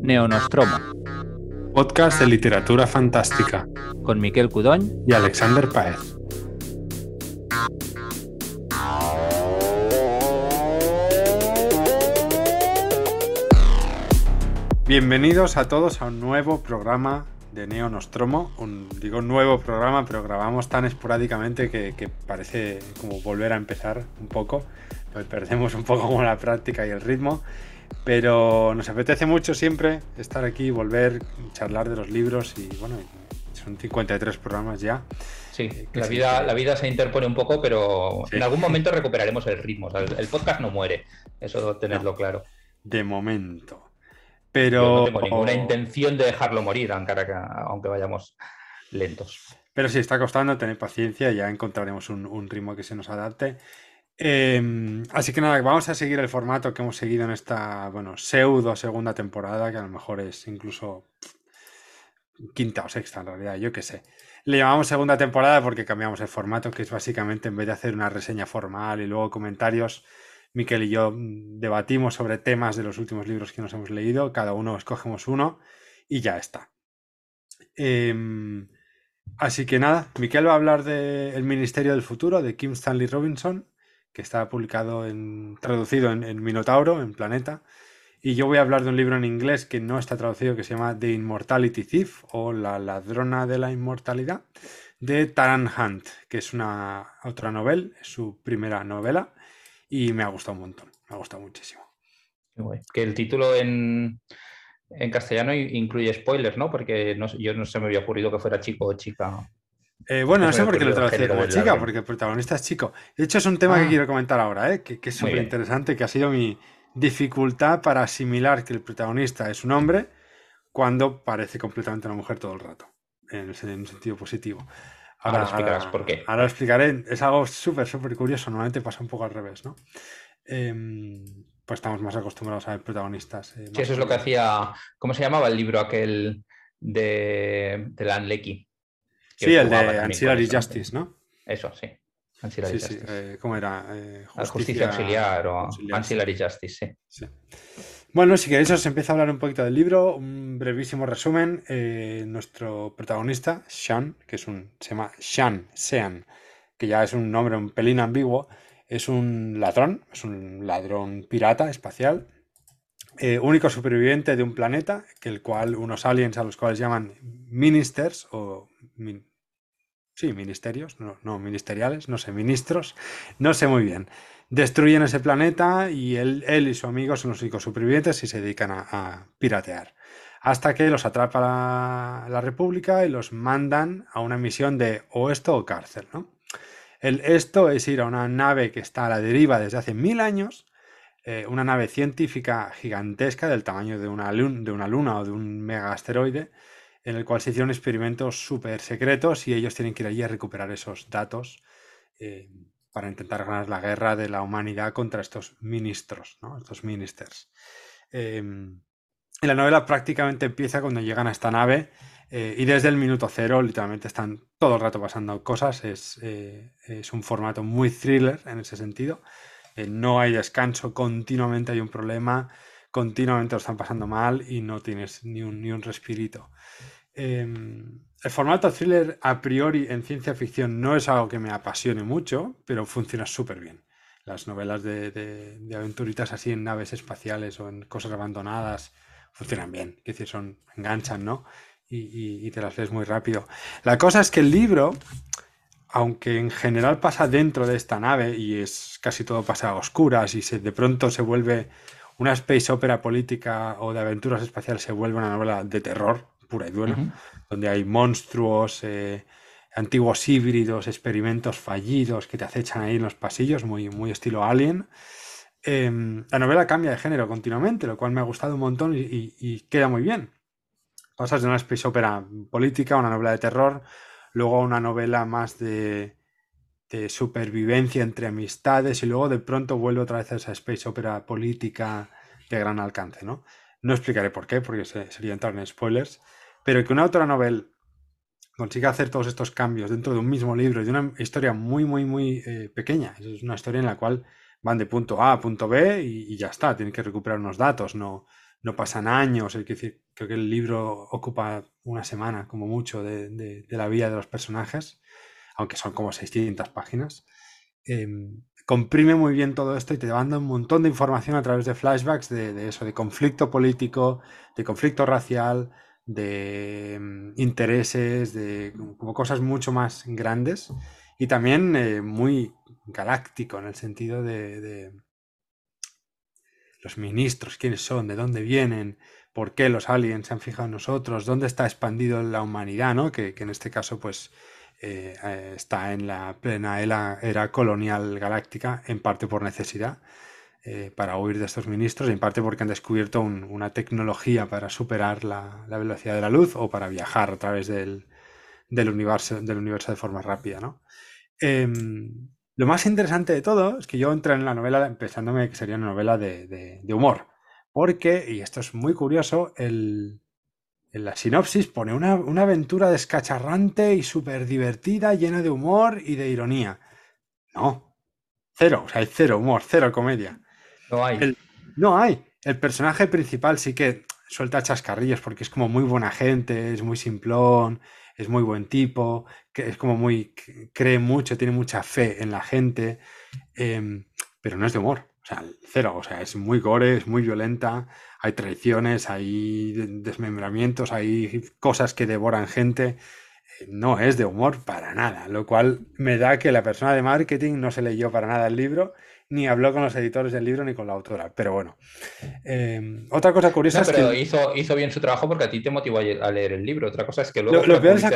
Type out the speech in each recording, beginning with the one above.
Neonostromo, Podcast de literatura fantástica con Miquel Cudoñ y Alexander Paez. Bienvenidos a todos a un nuevo programa de Neo Nostromo. Un, digo nuevo programa, pero grabamos tan esporádicamente que, que parece como volver a empezar un poco. Pues perdemos un poco como la práctica y el ritmo. Pero nos apetece mucho siempre estar aquí, volver, charlar de los libros y bueno, son 53 programas ya. Sí, la vida, la vida se interpone un poco, pero Sí. en algún momento recuperaremos el ritmo. O sea, el, podcast no muere, eso tenerlo claro. De momento. Yo Pero, no tengo ninguna intención de dejarlo morir, aunque, aunque vayamos lentos. pero sí, está costando tener paciencia, ya encontraremos un, un ritmo que se nos adapte. Eh, así que nada, vamos a seguir el formato que hemos seguido en esta, bueno, pseudo segunda temporada, que a lo mejor es incluso quinta o sexta en realidad, yo qué sé. Le llamamos segunda temporada porque cambiamos el formato, que es básicamente en vez de hacer una reseña formal y luego comentarios, Miquel y yo mm, debatimos sobre temas de los últimos libros que nos hemos leído, cada uno escogemos uno y ya está. Em, así que nada, Miquel va a hablar de El Ministerio del Futuro de Kim Stanley Robinson, que está publicado en, traducido en, Minotauro, en Planeta. Y yo voy a hablar de un libro en inglés que no está traducido, que se llama The Immortality Thief o La ladrona de la inmortalidad, de Taran Hunt, que es una otra novela, es su primera novela, y me ha gustado un montón, me ha gustado muchísimo. Que el título en, en castellano incluye spoilers, ¿no? Porque yo no se me había ocurrido que fuera chico o chica. Eh, bueno, no sé por qué lo traducí como chica, porque el protagonista es chico. De hecho, es un tema que Ah. quiero comentar ahora, ¿eh? que, que es súper interesante, que ha sido mi dificultad para asimilar que el protagonista es un hombre cuando parece completamente una mujer todo el rato, en, un sentido positivo. Ahora explicarás por qué. Ahora lo explicaré. Es algo súper, súper curioso. Normalmente pasa un poco al revés, ¿no? Em, pues estamos más acostumbrados a ver protagonistas. eh, Sí, eso es lo que hacía. ¿Cómo se llamaba el libro aquel de, de Lan Lecky? Sí, el de Ancillary eso, Justice, ¿no? Eso, sí. Ancillary Sí, sí. Justice. eh, ¿Cómo era? Eh, justicia auxiliar o auxiliar. Ancillary Justice, sí. Sí. Bueno, si queréis os empiezo a hablar un poquito del libro, un brevísimo resumen. Eh, nuestro protagonista, Sean, que es un, se llama Sean, Sean, que ya es un nombre un pelín ambiguo, es un ladrón, es un ladrón pirata espacial, eh, único superviviente de un planeta, que el cual unos aliens a los cuales llaman ministers o min- sí, ministerios, no, no ministeriales, no sé, ministros, no sé muy bien destruyen ese planeta y él, él y su amigo son los únicos supervivientes y se dedican a, piratear. Hasta que los atrapa la, la República y los mandan a una misión de o esto o cárcel, ¿no? El esto es ir a una nave que está a la deriva desde hace mil años, eh, una nave científica gigantesca del tamaño de una, lun- de una luna o de un mega asteroide, en el cual se hicieron experimentos súper secretos y ellos tienen que ir allí a recuperar esos datos eh, para intentar ganar la guerra de la humanidad contra estos ministros, ¿no? estos ministers. Eh, y la novela prácticamente empieza cuando llegan a esta nave eh, y desde el minuto cero literalmente están todo el rato pasando cosas. Es, eh, es un formato muy thriller en ese sentido. No hay descanso, continuamente hay un problema, continuamente lo están pasando mal y no tienes ni un, ni un respirito. Eh, el formato thriller a priori en ciencia ficción no es algo que me apasione mucho, pero funciona súper bien. Las novelas de, aventuritas así en naves espaciales o en cosas abandonadas funcionan bien, es decir, son, enganchan, ¿no? Y, y- y te las lees muy rápido. La cosa es que el libro, aunque en general pasa dentro de esta nave y es casi todo pasa a oscuras y se, de pronto se vuelve una space opera política o de aventuras espaciales, se vuelve una novela de terror pura y dura donde hay monstruos, eh, antiguos híbridos, experimentos fallidos que te acechan ahí en los pasillos, muy, muy estilo Alien. Em, la novela cambia de género continuamente, lo cual me ha gustado un montón y, y- y queda muy bien. Pasas de una space opera política a una novela de terror, luego a una novela más de, de supervivencia entre amistades y luego de pronto vuelve otra vez a esa space opera política de gran alcance, ¿no? No explicaré por qué, porque se- sería entrar en spoilers, pero que una autora novel consiga hacer todos estos cambios dentro de un mismo libro y de una historia muy, muy, muy eh, pequeña. Es una historia en la cual van de punto A a punto B y, ya está, tienen que recuperar unos datos, no, no pasan años, es decir, creo que el libro ocupa una semana como mucho de, la vida de los personajes, aunque son como 600 páginas. Em, comprime muy bien todo esto y te manda un montón de información a través de flashbacks de, eso, de conflicto político, de conflicto racial, de em, intereses, de como cosas mucho más grandes y también eh, muy galáctico en el sentido de, los ministros, quiénes son, de dónde vienen, por qué los aliens se han fijado en nosotros, dónde está expandido la humanidad, ¿no? que, en este caso pues eh, eh, está en la plena era, colonial galáctica, en parte por necesidad. Para huir de estos ministros, en parte porque han descubierto una tecnología para superar la, velocidad de la luz o para viajar a través del, universo, del universo de forma rápida. ¿no? Em, lo más interesante de todo es que yo entré en la novela pensándome que sería una novela de, humor. Porque, y esto es muy curioso, en la sinopsis pone una, aventura descacharrante y súper divertida, llena de humor y de ironía. No, cero, o sea, hay cero humor, cero comedia. No hay. El personaje principal sí que suelta chascarrillos porque es como muy buena gente, es muy simplón, es muy buen tipo, que es como muy, cree mucho, tiene mucha fe en la gente, em, pero no es de humor, o sea, cero, o sea, es muy gore, es muy violenta, hay traiciones, hay desmembramientos, hay cosas que devoran gente, eh, no es de humor para nada, lo cual me da que la persona de marketing no se leyó para nada el libro ni habló con los editores del libro ni con la autora. Pero bueno. Em, otra cosa curiosa es que. Hizo, hizo bien su trabajo porque a ti te motivó a leer el libro. Otra cosa es que luego. Lo, peor es a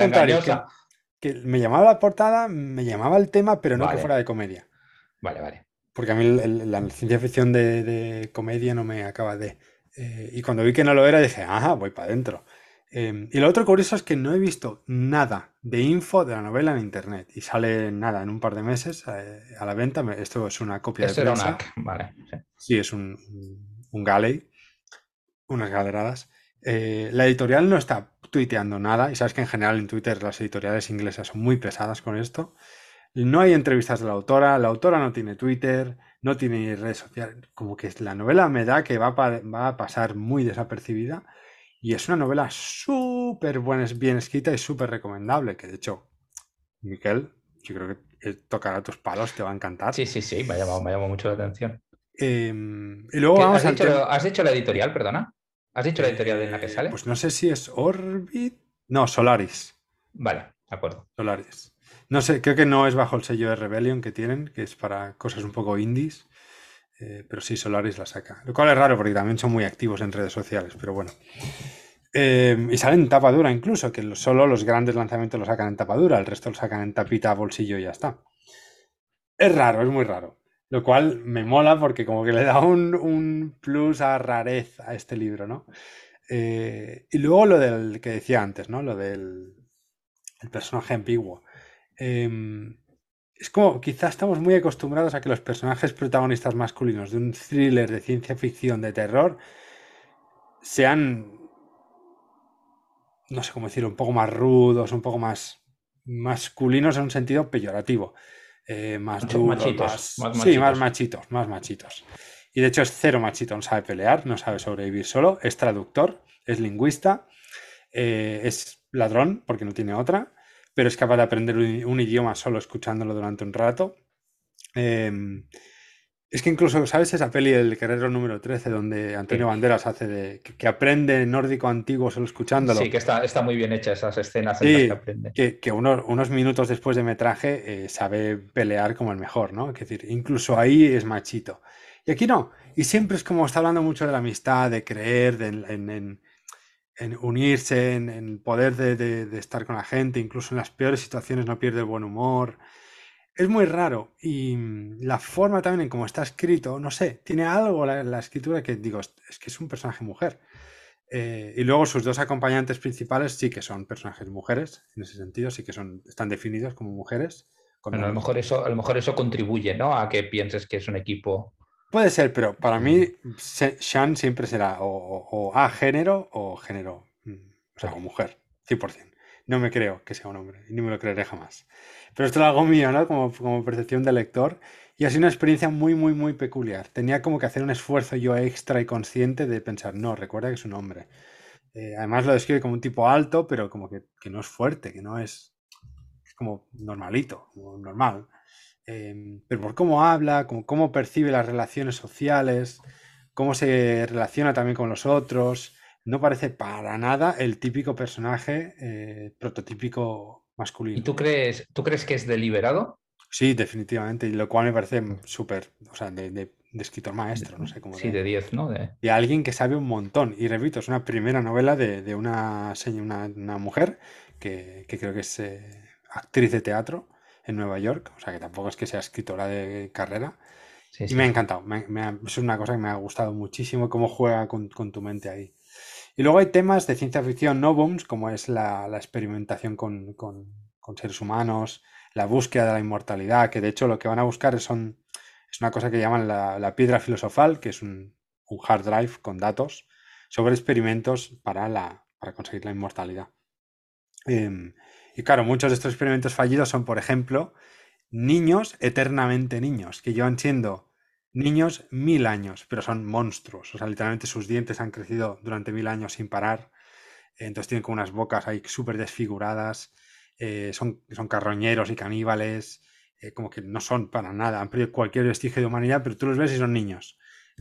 que, me llamaba la portada, me llamaba el tema, pero no que fuera de comedia. Vale, vale. Porque a mí la ciencia ficción de, comedia no me acaba de. Eh, y cuando vi que no lo era, dije, ajá, voy para adentro. Em, y lo otro curioso es que no he visto nada de info de la novela en internet y sale nada en un par de meses eh, a la venta. Esto es una copia de prensa. vale. Sí. es un, un galley, unas galeradas. Eh, la editorial no está tuiteando nada y sabes que en general en Twitter las editoriales inglesas son muy pesadas con esto. No hay entrevistas de la autora, la autora no tiene Twitter, no tiene redes sociales. Como que la novela me da que va va a pasar muy desapercibida y es una novela súper buena, bien escrita y súper recomendable, que de hecho, Miquel, yo creo que tocará tus palos, te va a encantar. Sí, sí, sí, me ha llamado, mucho la atención. Em, y luego vamos ¿Has, dicho, ¿Has hecho la editorial, perdona? ¿Has dicho la editorial en la que sale? Pues no sé si es Orbit. No, Solaris. Vale, de acuerdo. Solaris. No sé, creo que no es bajo el sello de Rebellion que tienen, que es para cosas un poco indies. Eh, pero sí, Solaris la saca. Lo cual es raro porque también son muy activos en redes sociales, pero bueno. Eh, y salen en tapa dura incluso, que solo los grandes lanzamientos lo sacan en tapa dura, el resto lo sacan en tapita, bolsillo y ya está. Es raro, es muy raro. Lo cual me mola porque como que le da un, plus a rarez a este libro, ¿no? Eh, y luego lo del que decía antes, ¿no? Lo del el personaje ambiguo. Em, es como, quizás estamos muy acostumbrados a que los personajes protagonistas masculinos de un thriller de ciencia ficción, de terror, sean, no sé cómo decirlo, un poco más rudos, un poco más masculinos en un sentido peyorativo. Eh, más machitos, más, Sí, más machitos, más machitos. Y de hecho es cero machito, no sabe pelear, no sabe sobrevivir solo, es traductor, es lingüista, eh, es ladrón, porque no tiene otra pero es capaz de aprender un, idioma solo escuchándolo durante un rato. Em, es que incluso, ¿sabes esa peli El Guerrero número 13, donde Antonio Banderas hace de que, aprende nórdico antiguo solo escuchándolo? Sí, que está, está muy bien hecha esas escenas en las que aprende. Que, que unos, minutos después de metraje eh, sabe pelear como el mejor, ¿no? Es decir, incluso ahí es machito. Y aquí no. Y siempre es como está hablando mucho de la amistad, de creer, de, en en unirse, en, el poder de, estar con la gente, incluso en las peores situaciones no pierde el buen humor. Es muy raro y mm, la forma también en cómo está escrito, no sé, tiene algo la, la escritura que digo, es que es un personaje mujer. Eh, y luego sus dos acompañantes principales sí que son personajes mujeres, en ese sentido, sí que son, están definidos como mujeres. a, lo mejor eso, a lo mejor eso contribuye ¿no? a que pienses que es un equipo Puede ser, pero para mí Shan siempre será o, A género o género, mm, o sea, o mujer, 100%. no me creo que sea un hombre ni me lo creeré jamás. Pero esto es algo mío, ¿no? Como, como percepción de lector. Y ha sido una experiencia muy, muy, muy peculiar. Tenía como que hacer un esfuerzo yo extra y consciente de pensar, no, recuerda que es un hombre. Eh, además lo describe como un tipo alto, pero como que, que no es fuerte, que no es, es como normalito, como normal. Em, pero por cómo habla, cómo percibe las relaciones sociales, cómo se relaciona también con los otros, no parece para nada el típico personaje eh, prototípico masculino. ¿Y tú crees, tú crees que es deliberado? Sí, definitivamente, y lo cual me parece súper, o sea, de, de, de, escritor maestro, no sé cómo. Sí, de 10, ¿no? De... Y alguien que sabe un montón. Y repito, es una primera novela de, de una, una, una, mujer que, que, creo que es eh, actriz de teatro en Nueva York, o sea que tampoco es que sea escritora de carrera. Sí, sí. Y me ha encantado, me, me ha, es una cosa que me ha gustado muchísimo cómo juega con, con tu mente ahí. Y luego hay temas de ciencia ficción novums, como es la, la experimentación con, con, con, seres humanos, la búsqueda de la inmortalidad, que de hecho lo que van a buscar son, es una cosa que llaman la, la piedra filosofal, que es un, un, hard drive con datos sobre experimentos para, la, para conseguir la inmortalidad. Eh, y claro, muchos de estos experimentos fallidos son, por ejemplo, niños eternamente niños, que llevan siendo niños mil años, pero son monstruos. O sea, literalmente sus dientes han crecido durante mil años sin parar. Entonces tienen como unas bocas ahí súper desfiguradas. Eh, son, son carroñeros y caníbales. Eh, como que no son para nada. Han perdido cualquier vestigio de humanidad, pero tú los ves y son niños.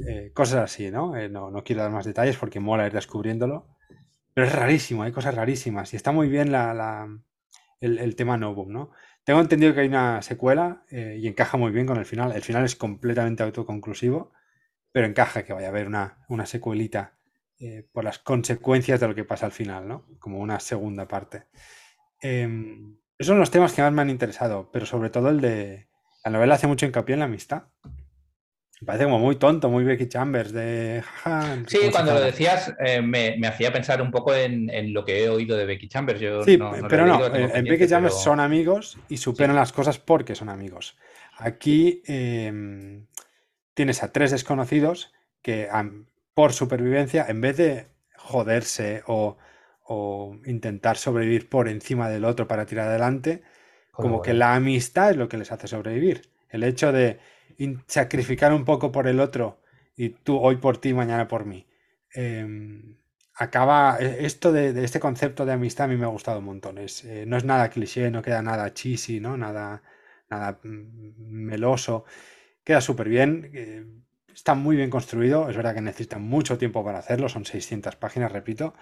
Eh, cosas así, ¿no? ¿no? No quiero dar más detalles porque mola ir descubriéndolo. Pero es rarísimo, hay cosas rarísimas. Y está muy bien la, la el, el, tema Novum, ¿no? Tengo entendido que hay una secuela eh, y encaja muy bien con el final. El final es completamente autoconclusivo, pero encaja que vaya a haber una, una secuelita eh, por las consecuencias de lo que pasa al final, ¿no? Como una segunda parte. Eh, esos son los temas que más me han interesado, pero sobre todo el de... La novela hace mucho hincapié en la amistad. Me parece como muy tonto, muy Becky Chambers de... Sí, cuando lo decías eh, me, me, hacía pensar un poco en, en, lo que he oído de Becky Chambers. Yo sí, no, no pero no, en, en Becky Chambers pero... son amigos y superan sí. las cosas porque son amigos. Aquí eh, tienes a tres desconocidos que por supervivencia, en vez de joderse o, o intentar sobrevivir por encima del otro para tirar adelante, como bueno. que la amistad es lo que les hace sobrevivir. El hecho de sacrificar un poco por el otro y tú hoy por ti, mañana por mí. Eh, acaba, esto de, este concepto de amistad a mí me ha gustado un montón. Es, eh, no es nada cliché, no queda nada cheesy, ¿no? Nada, nada meloso. Queda súper bien. Eh, está muy bien construido. Es verdad que necesita mucho tiempo para hacerlo. Son 600 páginas, repito.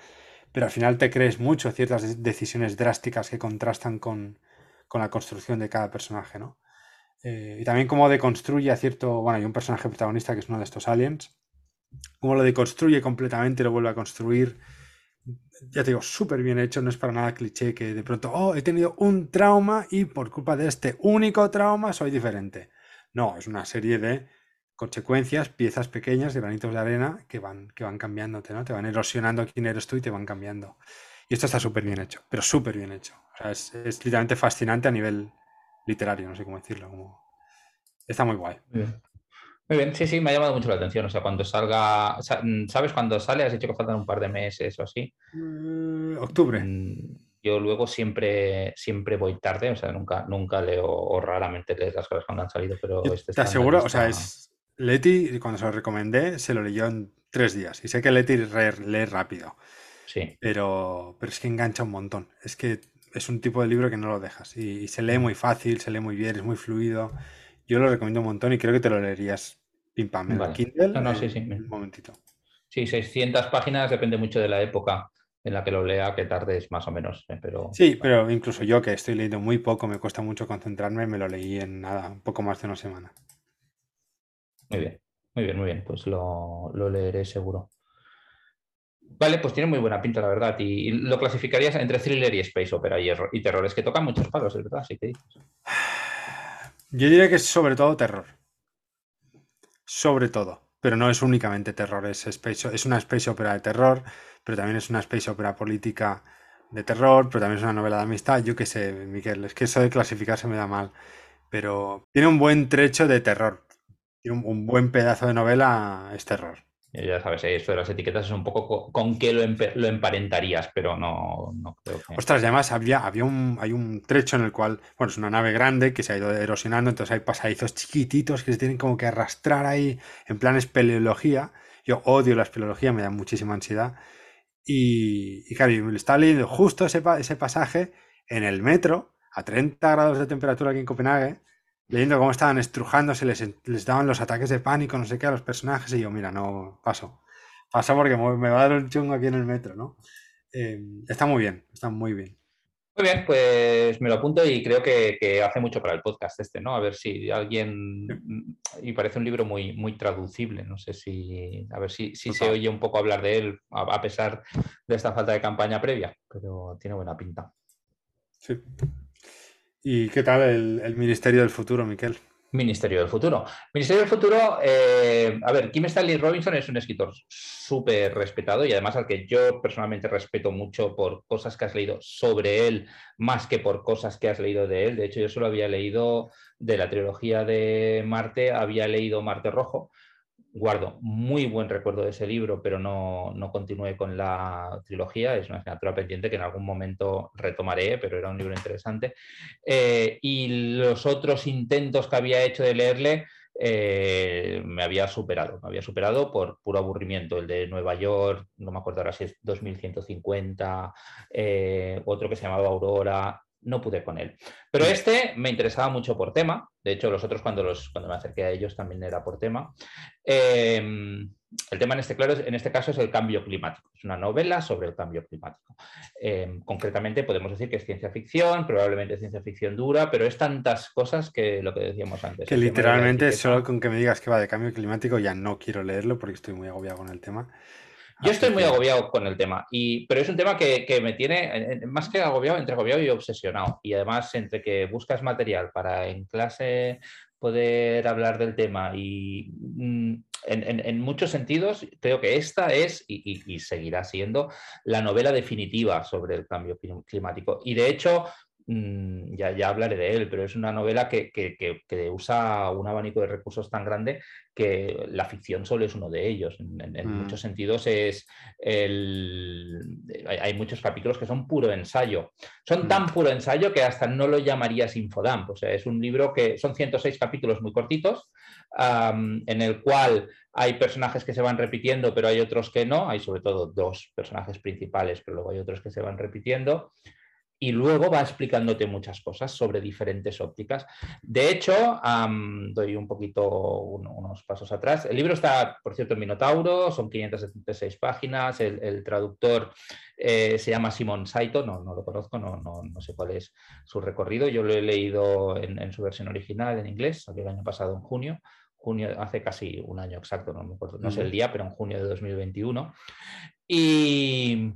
Pero al final te crees mucho ciertas decisiones drásticas que contrastan con, con la construcción de cada personaje, ¿no? Eh, y también cómo deconstruye a cierto, bueno, hay un personaje protagonista que es uno de estos aliens, cómo lo deconstruye completamente, lo vuelve a construir, ya te digo, súper bien hecho, no es para nada cliché que de pronto, oh, he tenido un trauma y por culpa de este único trauma soy diferente. No, es una serie de consecuencias, piezas pequeñas, de granitos de arena que van, que van cambiándote, ¿no? Te van erosionando quién eres tú y te van cambiando. Y esto está súper bien hecho, pero súper bien hecho. Es, es literalmente fascinante a nivel literario, no sé cómo decirlo. Como... Está muy guay. Muy bien. muy bien. sí, sí, me ha llamado mucho la atención. O sea, cuando salga, ¿sabes cuándo sale? Has dicho que faltan un par de meses o así. Uh, octubre. Yo luego siempre, siempre voy tarde, o sea, nunca, nunca leo o raramente leo las cosas cuando han salido, pero este Te aseguro, o sea, es Leti, cuando se lo recomendé, se lo leyó en tres días. Y sé que Leti lee rápido. Sí. Pero, pero es que engancha un montón. Es que es un tipo de libro que no lo dejas. Y, y, se lee muy fácil, se lee muy bien, es muy fluido. Yo lo recomiendo un montón y creo que te lo leerías pim pam en vale. Kindle. No, no, sí, sí. Un momentito. Sí, 600 páginas depende mucho de la época en la que lo lea, que tardes más o menos. ¿eh? Pero... Sí, pero incluso yo que estoy leyendo muy poco, me cuesta mucho concentrarme, me lo leí en nada, un poco más de una semana. Muy bien, muy bien, muy bien. Pues lo, lo leeré seguro. Vale, pues tiene muy buena pinta, la verdad. Y, lo clasificarías entre thriller y space opera y, y terror. Es que tocan muchos palos, es verdad, así que dices. Yo diría que es sobre todo terror. Sobre todo. Pero no es únicamente terror, es, space, es una space opera de terror, pero también es una space opera política de terror, pero también es una novela de amistad. Yo qué sé, Miguel, es que eso de clasificarse me da mal. Pero tiene un buen trecho de terror. Tiene un, un buen pedazo de novela, es terror. Ya sabes, eh, esto de las etiquetas es un poco con, qué lo, emparentarías, pero no, no, creo que. Ostras, además había, había un, hay un trecho en el cual, bueno, es una nave grande que se ha ido erosionando, entonces hay pasadizos chiquititos que se tienen como que arrastrar ahí en plan espeleología. Yo odio la espeleología, me da muchísima ansiedad. Y, y claro, me lo estaba leyendo justo ese pasaje en el metro, a 30 grados de temperatura aquí en Copenhague, leyendo cómo estaban estrujándose, les, les daban los ataques de pánico, no sé qué, a los personajes, y yo, mira, no, paso. Paso porque me va a dar un chungo aquí en el metro, ¿no? Eh, está muy bien, está muy bien. Muy bien, pues me lo apunto y creo que, hace mucho para el podcast este, ¿no? A ver si alguien. Y parece un libro muy, muy traducible. No sé si. A ver si, si se oye un poco hablar de él, a pesar de esta falta de campaña previa, pero tiene buena pinta. Sí. ¿Y qué tal el, Ministerio del Futuro, Miquel? Ministerio del Futuro. Ministerio del Futuro, eh, a ver, Kim Stanley Robinson es un escritor súper respetado y además al que yo personalmente respeto mucho por cosas que has leído sobre él, más que por cosas que has leído de él. De hecho, yo solo había leído de la trilogía de Marte, había leído Marte Rojo, guardo muy buen recuerdo de ese libro, pero no, no continué con la trilogía. Es una asignatura pendiente que en algún momento retomaré, pero era un libro interesante. Eh, y los otros intentos que había hecho de leerle eh, me había superado. Me había superado por puro aburrimiento. El de Nueva York, no me acuerdo ahora si es 2150, eh, otro que se llamaba Aurora no pude con él. Pero este me interesaba mucho por tema, de hecho los otros cuando, los, cuando me acerqué a ellos también era por tema. Em, el tema en este, claro, en este caso es el cambio climático, es una novela sobre el cambio climático. Em, concretamente podemos decir que es ciencia ficción, probablemente ciencia ficción dura, pero es tantas cosas que lo que decíamos antes. Que literalmente solo con que me digas que va de cambio climático ya no quiero leerlo porque estoy muy agobiado con el tema. Yo estoy muy agobiado con el tema, y, pero es un tema que, me tiene, más que agobiado, entre agobiado y obsesionado. Y además, entre que buscas material para en clase poder hablar del tema y mm, en, muchos sentidos creo que esta es y, y, seguirá siendo la novela definitiva sobre el cambio climático. Y de hecho, Mm, ya, ya, hablaré de él, pero es una novela que, usa un abanico de recursos tan grande que la ficción solo es uno de ellos. En, mm. muchos sentidos es el... hay muchos capítulos que son puro ensayo. Son tan mm. puro ensayo que hasta no lo llamarías infodamp. O sea, es un libro que son 106 capítulos muy cortitos, en el cual hay personajes que se van repitiendo, pero hay otros que no. Hay sobre todo dos personajes principales, pero luego hay otros que se van repitiendo y luego va explicándote muchas cosas sobre diferentes ópticas. De hecho, doy un poquito unos pasos atrás. El libro está, por cierto, en Minotauro, son 576 páginas, el, traductor eh, se llama Simon Saito, no, no lo conozco, no, no, sé cuál es su recorrido, yo lo he leído en, su versión original en inglés, salió el año pasado en junio, junio, hace casi un año exacto, no me acuerdo, no sé el día, pero en junio de 2021. Y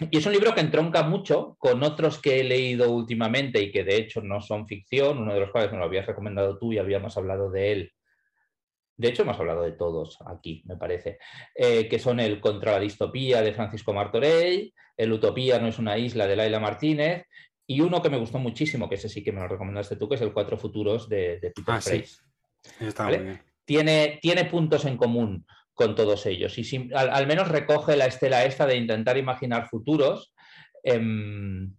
y es un libro que entronca mucho con otros que he leído últimamente y que de hecho no son ficción, uno de los cuales me lo habías recomendado tú y habíamos hablado de él. De hecho, hemos hablado de todos aquí, me parece, eh, que son el Contra la distopía de Francisco Martorell, el Utopía no es una isla de Laila Martínez y uno que me gustó muchísimo, que ese sí que me lo recomendaste tú, que es el Cuatro Futuros de, Peter ah, Tiene, tiene puntos en común con todos ellos. Y al, menos recoge la estela esta de intentar imaginar futuros em,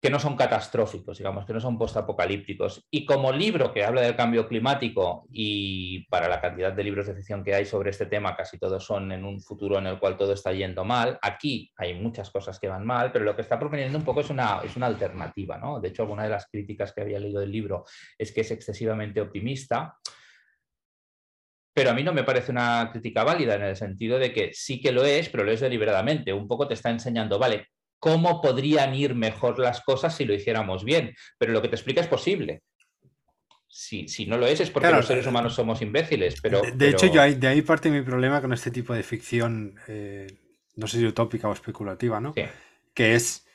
que no son catastróficos, digamos, que no son postapocalípticos. Y como libro que habla del cambio climático y para la cantidad de libros de ficción que hay sobre este tema, casi todos son en un futuro en el cual todo está yendo mal. Aquí hay muchas cosas que van mal, pero lo que está proponiendo un poco es una, es una alternativa. ¿no? De hecho, alguna de las críticas que había leído del libro es que es excesivamente optimista pero a mí no me parece una crítica válida en el sentido de que sí que lo es, pero lo es deliberadamente. Un poco te está enseñando, vale, cómo podrían ir mejor las cosas si lo hiciéramos bien, pero lo que te explica es posible. Si, si no lo es, es porque los seres humanos somos imbéciles. Pero, de, hecho, yo de ahí parte mi problema con este tipo de ficción, eh, no sé si utópica o especulativa, ¿no? Que es,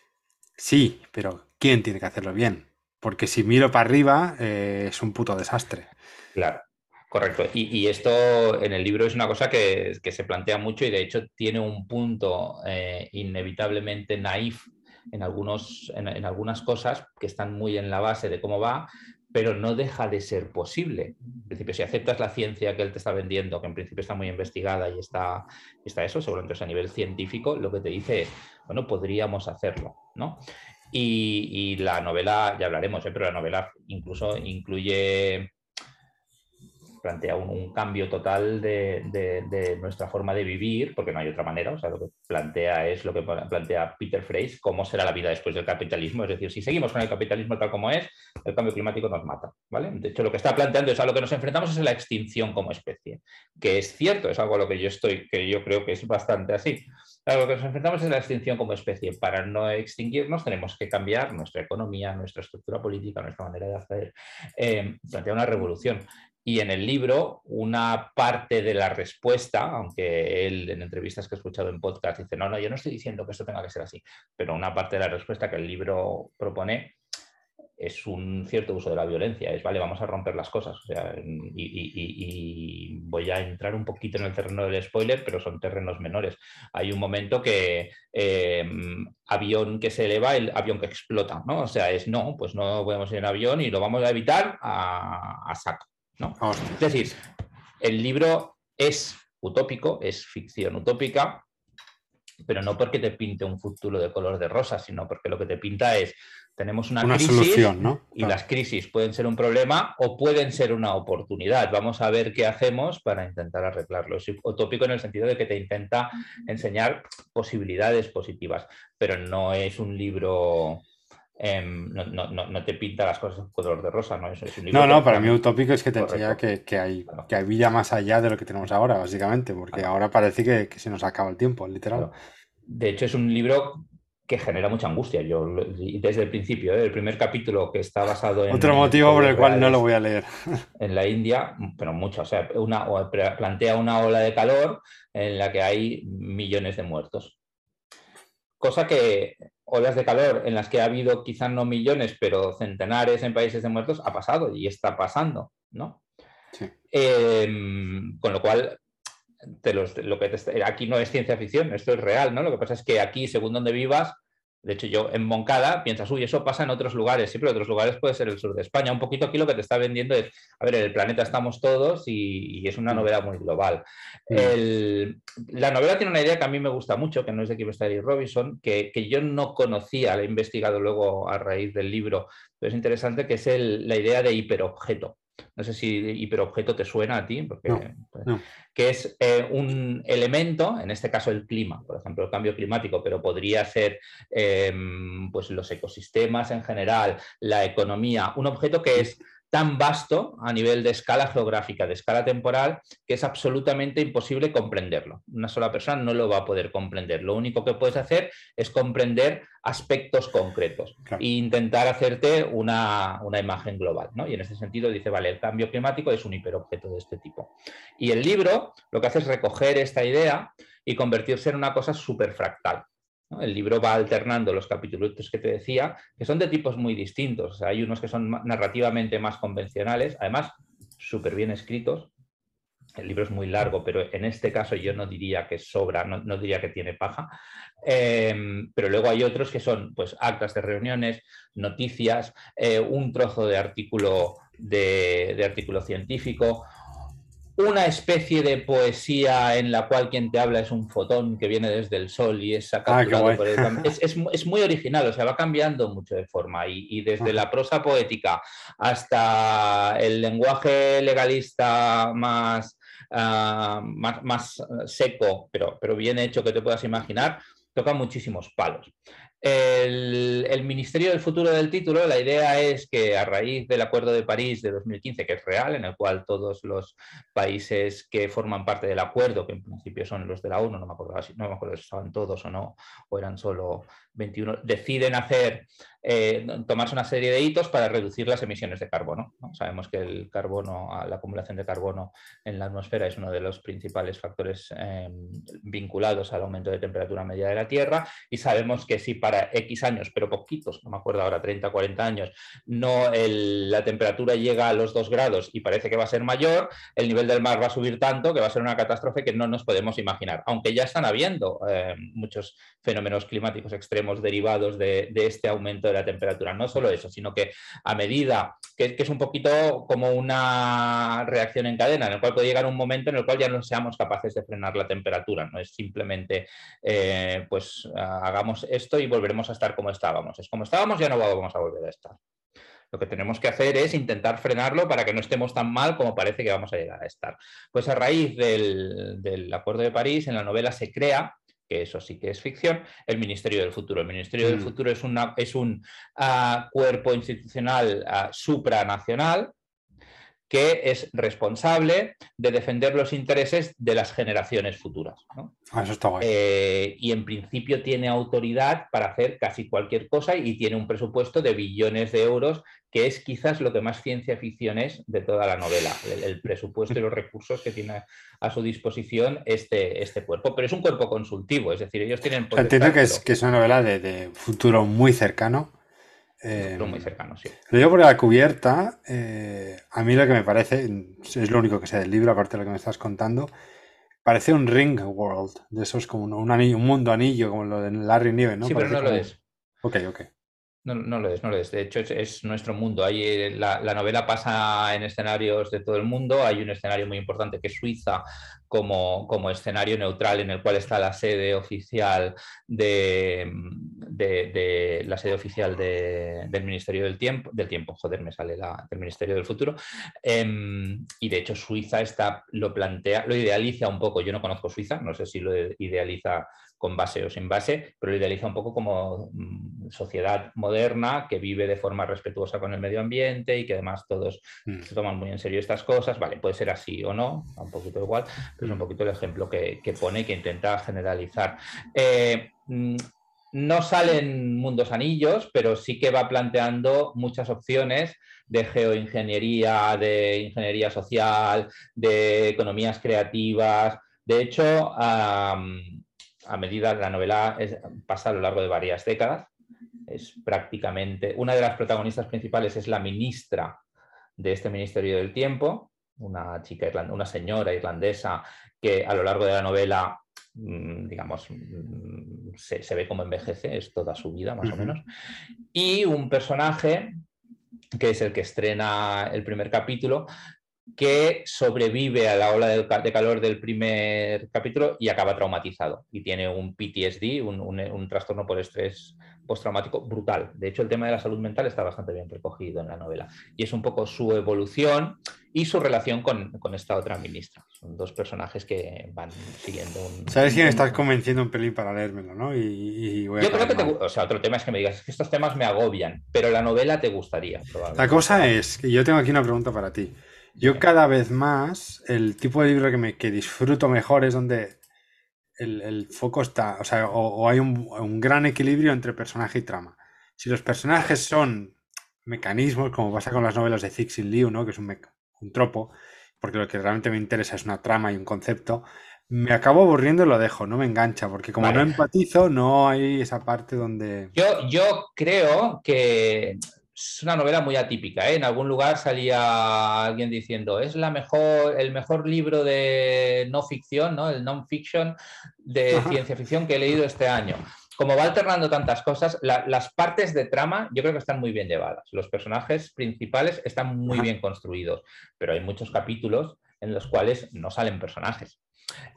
sí, pero ¿quién tiene que hacerlo bien? Porque si miro para arriba, eh, es un puto desastre. Claro. Correcto. Y, esto en el libro es una cosa que, se plantea mucho y de hecho tiene un punto eh, inevitablemente naif en, algunos, en, algunas cosas que están muy en la base de cómo va, pero no deja de ser posible. En principio, si aceptas la ciencia que él te está vendiendo, que en principio está muy investigada y está, está eso, seguramente a nivel científico, lo que te dice es, bueno, podríamos hacerlo, ¿no? Y, la novela, ya hablaremos, ¿eh? pero la novela incluso incluye plantea un, cambio total de, nuestra forma de vivir, porque no hay otra manera. O sea, lo que plantea es lo que plantea Peter Frey, cómo será la vida después del capitalismo. Es decir, si seguimos con el capitalismo tal como es, el cambio climático nos mata. ¿vale? De hecho, lo que está planteando es a lo que nos enfrentamos es la extinción como especie, que es cierto, es algo a lo que yo estoy, que yo creo que es bastante así. A lo que nos enfrentamos es la extinción como especie. Para no extinguirnos tenemos que cambiar nuestra economía, nuestra estructura política, nuestra manera de hacer. Eh, plantea una revolución. Y en el libro, una parte de la respuesta, aunque él en entrevistas que he escuchado en podcast dice, no, no, yo no estoy diciendo que esto tenga que ser así, pero una parte de la respuesta que el libro propone es un cierto uso de la violencia, es, vale, vamos a romper las cosas. y, voy a entrar un poquito en el terreno del spoiler, pero son terrenos menores. Hay un momento que em, avión que se eleva, el avión que explota, ¿no? O sea, es no, pues no podemos ir en avión y lo vamos a evitar a saco. ¿No? Es decir, el libro es utópico, es ficción utópica, pero no porque te pinte un futuro de color de rosa, sino porque lo que te pinta es tenemos una, crisis y las crisis pueden ser un problema o pueden ser una oportunidad. Vamos a ver qué hacemos para intentar arreglarlo. Es utópico en el sentido de que te intenta enseñar posibilidades positivas, pero no es un libro Em, no, te pinta las cosas en color de rosa, ¿no? no, no, para mí utópico es que te enseña que, hay, que hay vida más allá de lo que tenemos ahora, básicamente, porque ahora parece que, se nos acaba el tiempo, literal. De hecho, es un libro que genera mucha angustia. Yo desde el principio, ¿eh? el primer capítulo que está basado en... Otro motivo por el cual no lo voy a leer. En la India, pero mucho, o sea, una, plantea una ola de calor en la que hay millones de muertos. Cosa que olas de calor en las que ha habido quizás no millones, pero centenares en países de muertos, ha pasado y está pasando, ¿no? Em, con lo cual, lo que aquí no es ciencia ficción, esto es real, ¿no? Lo que pasa es que aquí, según donde vivas, de hecho, yo en Moncada piensas, uy, eso pasa en otros lugares, siempre en otros lugares puede ser el sur de España. Un poquito aquí lo que te está vendiendo es, a ver, en el planeta estamos todos y, es una novela muy global. La novela tiene una idea que a mí me gusta mucho, que no es de Kibestari Robinson, que, que yo no conocía, la he investigado luego a raíz del libro, pero es interesante, que es la idea de hiperobjeto. No sé si hiperobjeto te suena a ti, porque, pues, que es eh, un elemento, en este caso el clima, por ejemplo, el cambio climático, pero podría ser em, pues los ecosistemas en general, la economía, un objeto que es tan vasto a nivel de escala geográfica, de escala temporal, que es absolutamente imposible comprenderlo. Una sola persona no lo va a poder comprender. Lo único que puedes hacer es comprender aspectos concretos e intentar hacerte una, imagen global. ¿no? Y en ese sentido dice, vale, el cambio climático es un hiperobjeto de este tipo. Y el libro lo que hace es recoger esta idea y convertirse en una cosa súper El libro va alternando los capítulos que te decía, que son de tipos muy distintos. hay unos que son narrativamente más convencionales, además súper bien escritos. El libro es muy largo, pero en este caso yo no diría que sobra, no, diría que tiene paja. Em, pero luego hay otros que son pues, actas de reuniones, noticias, eh, un trozo de artículo, de artículo científico, una especie de poesía en la cual quien te habla es un fotón que viene desde el sol y es sacado ah, por el... es, muy original, o sea, va cambiando mucho de forma y, desde la prosa poética hasta el lenguaje legalista más, ah, más, seco, pero, pero bien hecho que te puedas imaginar, toca muchísimos palos. El, Ministerio del Futuro del título, la idea es que a raíz del Acuerdo de París de 2015, que es real, en el cual todos los países que forman parte del acuerdo, que en principio son los de la ONU, no me acuerdo, no me acuerdo si estaban todos o no, o eran solo 21, deciden hacer, eh, tomarse una serie de hitos para reducir las emisiones de carbono. Sabemos que el carbono, la acumulación de carbono en la atmósfera es uno de los principales factores eh, vinculados al aumento de temperatura media de la Tierra y sabemos que si para X años, pero poquitos, no me acuerdo ahora, 30, 40 años, no la temperatura llega a los 2 grados y parece que va a ser mayor, el nivel del mar va a subir tanto que va a ser una catástrofe que no nos podemos imaginar, aunque ya están habiendo eh, muchos fenómenos climáticos extremos derivados de, este aumento de la temperatura. No solo eso, sino que a medida que, es un poquito como una reacción en cadena, en el cual puede llegar un momento en el cual ya no seamos capaces de frenar la temperatura, no es simplemente eh, pues hagamos esto y volveremos a estar como estábamos. Es como estábamos, ya no vamos a volver a estar. Lo que tenemos que hacer es intentar frenarlo para que no estemos tan mal como parece que vamos a llegar a estar. Pues a raíz del, Acuerdo de París, en la novela se crea que eso sí que es ficción, el Ministerio del Futuro. El Ministerio del mm. Futuro es, una, es un ah, cuerpo institucional ah, supranacional que es responsable de defender los intereses de las generaciones futuras. Ah, eso está guay. Eh, y en principio tiene autoridad para hacer casi cualquier cosa y tiene un presupuesto de billones de euros, que es quizás lo que más ciencia ficción es de toda la novela, el, presupuesto y los recursos que tiene a su disposición este, este cuerpo. Pero es un cuerpo consultivo, es decir, ellos tienen... Entiendo que es, que es una novela de futuro muy cercano eh, muy cercano, sí. Lo digo porque la cubierta, eh, a mí lo que me parece, es lo único que sé del libro, aparte de lo que me estás contando, parece un Ring World, de esos como un, anillo, un mundo anillo, como lo de Larry Niven, ¿no? Sí, pero no lo es. Ok, ok. No, no, lo es, no lo es. De hecho, es, nuestro mundo. Ahí, eh, la, novela pasa en escenarios de todo el mundo. Hay un escenario muy importante que es Suiza como, como escenario neutral en el cual está la sede oficial de, de, la sede oficial del Ministerio del Tiempo, del Tiempo, joder, me sale la, del Ministerio del Futuro. Em, y de hecho, Suiza está, lo plantea, lo idealiza un poco. Yo no conozco Suiza, no sé si lo idealiza con base o sin base, pero lo idealiza un poco como mm, sociedad moderna que vive de forma respetuosa con el medio ambiente y que además todos mm. se toman muy en serio estas cosas. Vale, puede ser así o no, un poquito igual, pero es un mm. poquito el ejemplo que, pone y que intenta generalizar. Eh, no salen mundos anillos, pero sí que va planteando muchas opciones de geoingeniería, de ingeniería social, de economías creativas. De hecho, a medida la novela pasa a lo largo de varias décadas. Es prácticamente una de las protagonistas principales es la ministra de este Ministerio del Tiempo, una chica una señora irlandesa que a lo largo de la novela, mm, digamos, mm, se, ve como envejece, es toda su vida más o menos, y un personaje que es el que estrena el primer capítulo, que sobrevive a la ola de, calor del primer capítulo y acaba traumatizado y tiene un PTSD, un, trastorno por estrés postraumático brutal. De hecho, el tema de la salud mental está bastante bien recogido en la novela y es un poco su evolución y su relación con, esta otra ministra. Son dos personajes que van siguiendo un... ¿Sabes quién estás convenciendo un pelín para leérmelo, no? Y, Yo creo que te, o sea, otro tema es que me digas, es que estos temas me agobian, pero la novela te gustaría. La cosa es que yo tengo aquí una pregunta para ti. Yo cada vez más, el tipo de libro que, me, que disfruto mejor es donde el, foco está, o sea, o, hay un, gran equilibrio entre personaje y trama. Si los personajes son mecanismos, como pasa con las novelas de Cixin Liu, ¿no? que es un, un tropo, porque lo que realmente me interesa es una trama y un concepto, me acabo aburriendo y lo dejo, no me engancha, porque como no empatizo, no hay esa parte donde... Yo, yo creo que es una novela muy atípica. ¿eh? En algún lugar salía alguien diciendo, es la mejor, el mejor libro de no ficción, ¿no? el non-fiction de ciencia ficción que he leído este año. Como va alternando tantas cosas, las partes de trama yo creo que están muy bien llevadas. Los personajes principales están muy bien construidos, pero hay muchos capítulos en los cuales no salen personajes.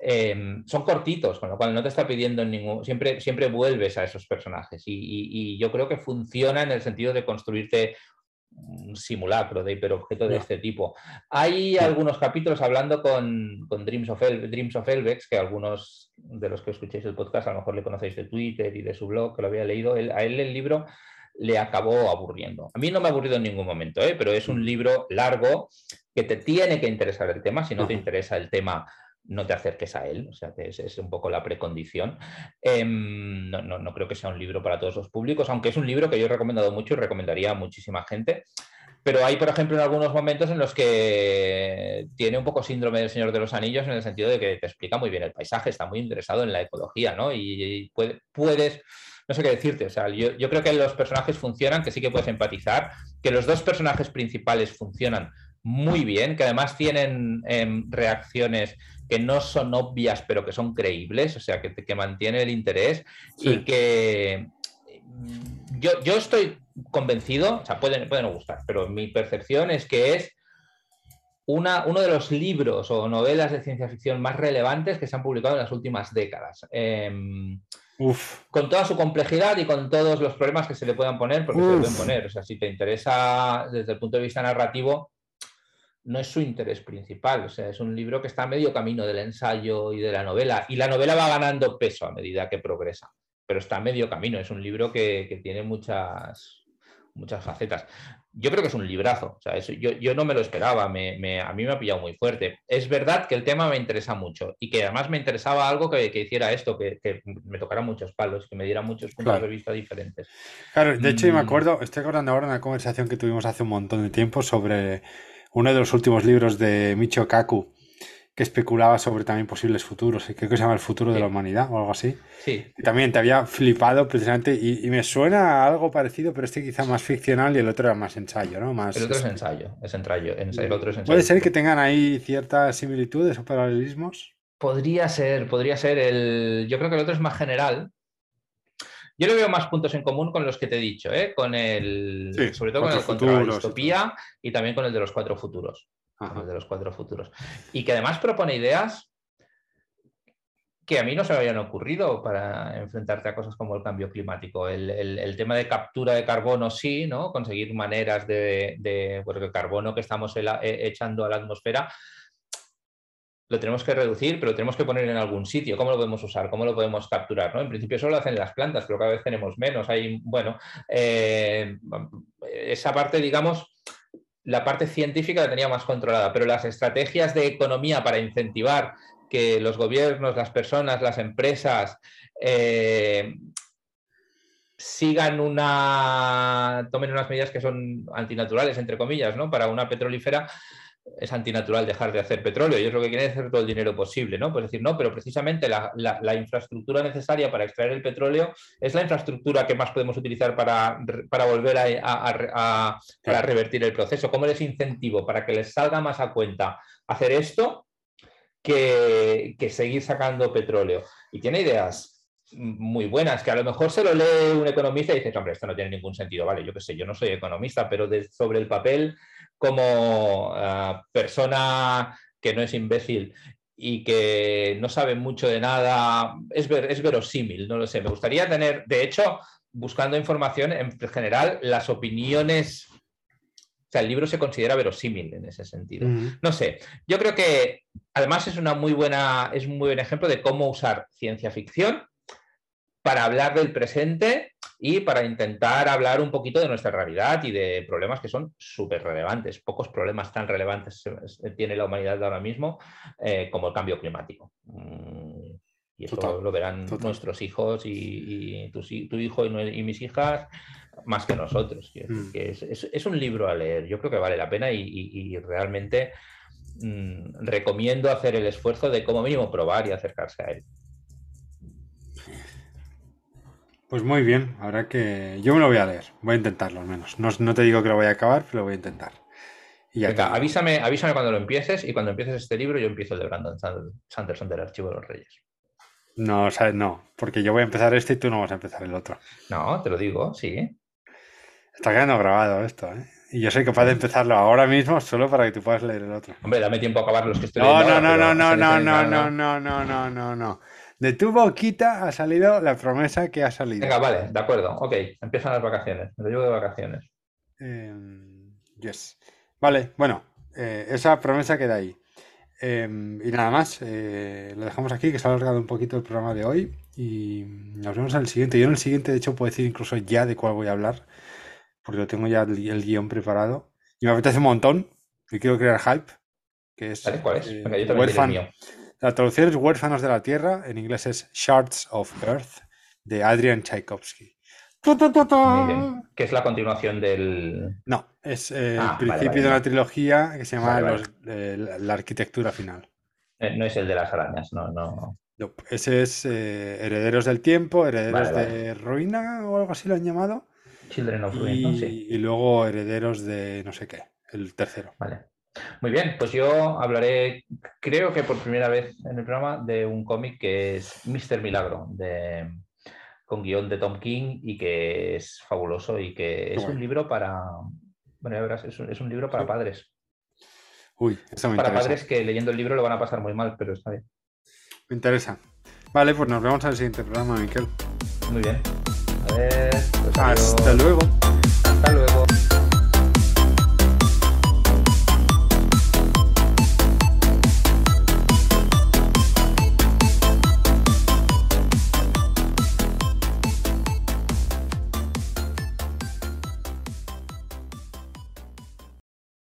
Em, son cortitos, con lo cual no te está pidiendo ningún. Siempre, siempre vuelves a esos personajes y, yo creo que funciona en el sentido de construirte un simulacro de hiperobjeto de este tipo. Hay algunos capítulos hablando con, Dreams, of Dreams of Elvex, que algunos de los que escuchéis el podcast a lo mejor le conocéis de Twitter y de su blog, que lo había leído. a él el libro le acabó aburriendo. A mí no me ha aburrido en ningún momento, ¿eh? pero es un libro largo que te tiene que interesar el tema. Si no te interesa el tema no te acerques a él, o sea, que es, un poco la precondición. Em, no, no, creo que sea un libro para todos los públicos, aunque es un libro que yo he recomendado mucho y recomendaría a muchísima gente. pero hay, por ejemplo, en algunos momentos en los que tiene un poco síndrome del Señor de los Anillos en el sentido de que te explica muy bien el paisaje, está muy interesado en la ecología, ¿no? Y, puedes, no sé qué decirte, o sea, yo, yo creo que los personajes funcionan, que sí que puedes empatizar, que los dos personajes principales funcionan muy bien, que además tienen em, reacciones que no son obvias, pero que son creíbles, o sea, que, que mantiene el interés y que mm, yo, yo, estoy convencido, o sea, pueden, pueden gustar, pero mi percepción es que es una, uno de los libros o novelas de ciencia ficción más relevantes que se han publicado en las últimas décadas. Em, con toda su complejidad y con todos los problemas que se le puedan poner, porque se le pueden poner. O sea, si te interesa desde el punto de vista narrativo, no es su interés principal. O sea, es un libro que está a medio camino del ensayo y de la novela. Y la novela va ganando peso a medida que progresa, pero está a medio camino. Es un libro que, tiene muchas, muchas facetas. Yo creo que es un librazo. O sea, yo, no me lo esperaba. a mí me ha pillado muy fuerte. Es verdad que el tema me interesa mucho y que además me interesaba algo que, hiciera esto, que, me tocara muchos palos, que me diera muchos puntos de vista diferentes. Claro, de hecho, me mm. acuerdo, estoy acordando ahora de una conversación que tuvimos hace un montón de tiempo sobre uno de los últimos libros de Michio Kaku, que especulaba sobre también posibles futuros, creo que se llama El futuro de la humanidad o algo así. Sí. También te había flipado precisamente y, me suena algo parecido, pero este quizá más ficcional y el otro era más ensayo, ¿no? Más, el otro es ensayo, es ensayo, el otro es ensayo. ¿Puede ser que tengan ahí ciertas similitudes o paralelismos? Podría ser, podría ser. El... Yo creo que el otro es más general, yo le veo más puntos en común con los que te he dicho, ¿eh? con el, sobre todo con el contra la distopía y, también con el de los cuatro futuros. el de los cuatro futuros. Y que además propone ideas que a mí no se me habían ocurrido para enfrentarte a cosas como el cambio climático. El, tema de captura de carbono, sí, ¿no? Conseguir maneras de, porque el carbono que estamos e, echando a la atmósfera lo tenemos que reducir, pero lo tenemos que poner en algún sitio. ¿Cómo lo podemos usar? ¿Cómo lo podemos capturar? ¿no? En principio eso lo hacen las plantas, pero cada vez tenemos menos. Hay, bueno, eh, esa parte, digamos, la parte científica la tenía más controlada, pero las estrategias de economía para incentivar que los gobiernos, las personas, las empresas eh, sigan una, tomen unas medidas que son antinaturales, entre comillas, ¿no? Para una petrolífera, es antinatural dejar de hacer petróleo, es lo que quieren hacer todo el dinero posible, ¿no? Pues decir, no, pero precisamente la, infraestructura necesaria para extraer el petróleo es la infraestructura que más podemos utilizar para, volver a, revertir el proceso. ¿Cómo les incentivo para que les salga más a cuenta hacer esto que, que seguir sacando petróleo? Y tiene ideas muy buenas, que a lo mejor se lo lee un economista y dice, hombre, esto no tiene ningún sentido, vale, yo qué sé, yo no soy economista, pero sobre el papel como ah, persona que no es imbécil y que no sabe mucho de nada, es, es verosímil, no lo sé. Me gustaría tener, de hecho, buscando información en general, las opiniones o sea, el libro se considera verosímil en ese sentido. No sé, yo creo que además es una muy buena, es un muy buen ejemplo de cómo usar ciencia ficción para hablar del presente y para intentar hablar un poquito de nuestra realidad y de problemas que son súper relevantes. Pocos problemas tan relevantes tiene la humanidad ahora mismo eh, como el cambio climático. Mm, y eso lo verán nuestros hijos y, tu, hijo y, mis hijas más que nosotros. Mm. es, un libro a leer, yo creo que vale la pena y, realmente mm, recomiendo hacer el esfuerzo de como mínimo probar y acercarse a él. Pues muy bien, ahora que yo me lo voy a leer, voy a intentarlo al menos. No, te digo que lo voy a acabar, pero lo voy a intentar. Y avísame, avísame cuando lo empieces y cuando empieces este libro yo empiezo el de Brandon Sanderson del Archivo de los Reyes. No, sabes, no, porque yo voy a empezar este y tú no vas a empezar el otro. No, te lo digo, sí. Está quedando grabado esto, ¿eh? Y yo soy capaz de empezarlo ahora mismo solo para que tú puedas leer el otro. Hombre, dame tiempo a acabar los que estoy no, leyendo. No, no, no, no, no, no, no, no, no, no, no. De tu boquita ha salido la promesa que ha salido. Venga, vale, de acuerdo. Ok, empiezan las vacaciones. Me lo llevo de vacaciones. Em, yes. Vale, bueno, eh, esa promesa queda ahí. Em, y nada más, eh, lo dejamos aquí, que se ha alargado un poquito el programa de hoy. Y nos vemos en el siguiente. Yo en el siguiente, de hecho, puedo decir incluso ya de cuál voy a hablar, porque lo tengo ya el, guion preparado. Y me apetece un montón. Y quiero crear hype. Que es, ¿Cuál es? Eh, Venga, yo la traducción es Huérfanos de la Tierra, en inglés es Shards of Earth, de Adrian Tchaikovsky. Que es la continuación del. No, es eh, Ah, el vale, principio vale, de una trilogía que se llama Vale, vale. los- eh, la, la arquitectura final. eh, no es el de las arañas, no, no. No, ese es eh, Herederos del Tiempo, Herederos de Ruina o algo así lo han llamado. Children of Ruin, Sí. y luego Herederos de no sé qué, el tercero. Vale. Muy bien, pues yo hablaré, creo que por primera vez en el programa, de un cómic que es Mr. Milagro, de, con guion de Tom King y que es fabuloso y que es bueno. un libro para. Bueno, ya verás, es un, es un libro para padres. Uy, eso me Para interesa. padres que leyendo el libro lo van a pasar muy mal, pero está bien. Me interesa. Vale, pues nos vemos en el siguiente programa, Miquel. Muy bien. A ver. pues Hasta adiós. luego. Hasta luego.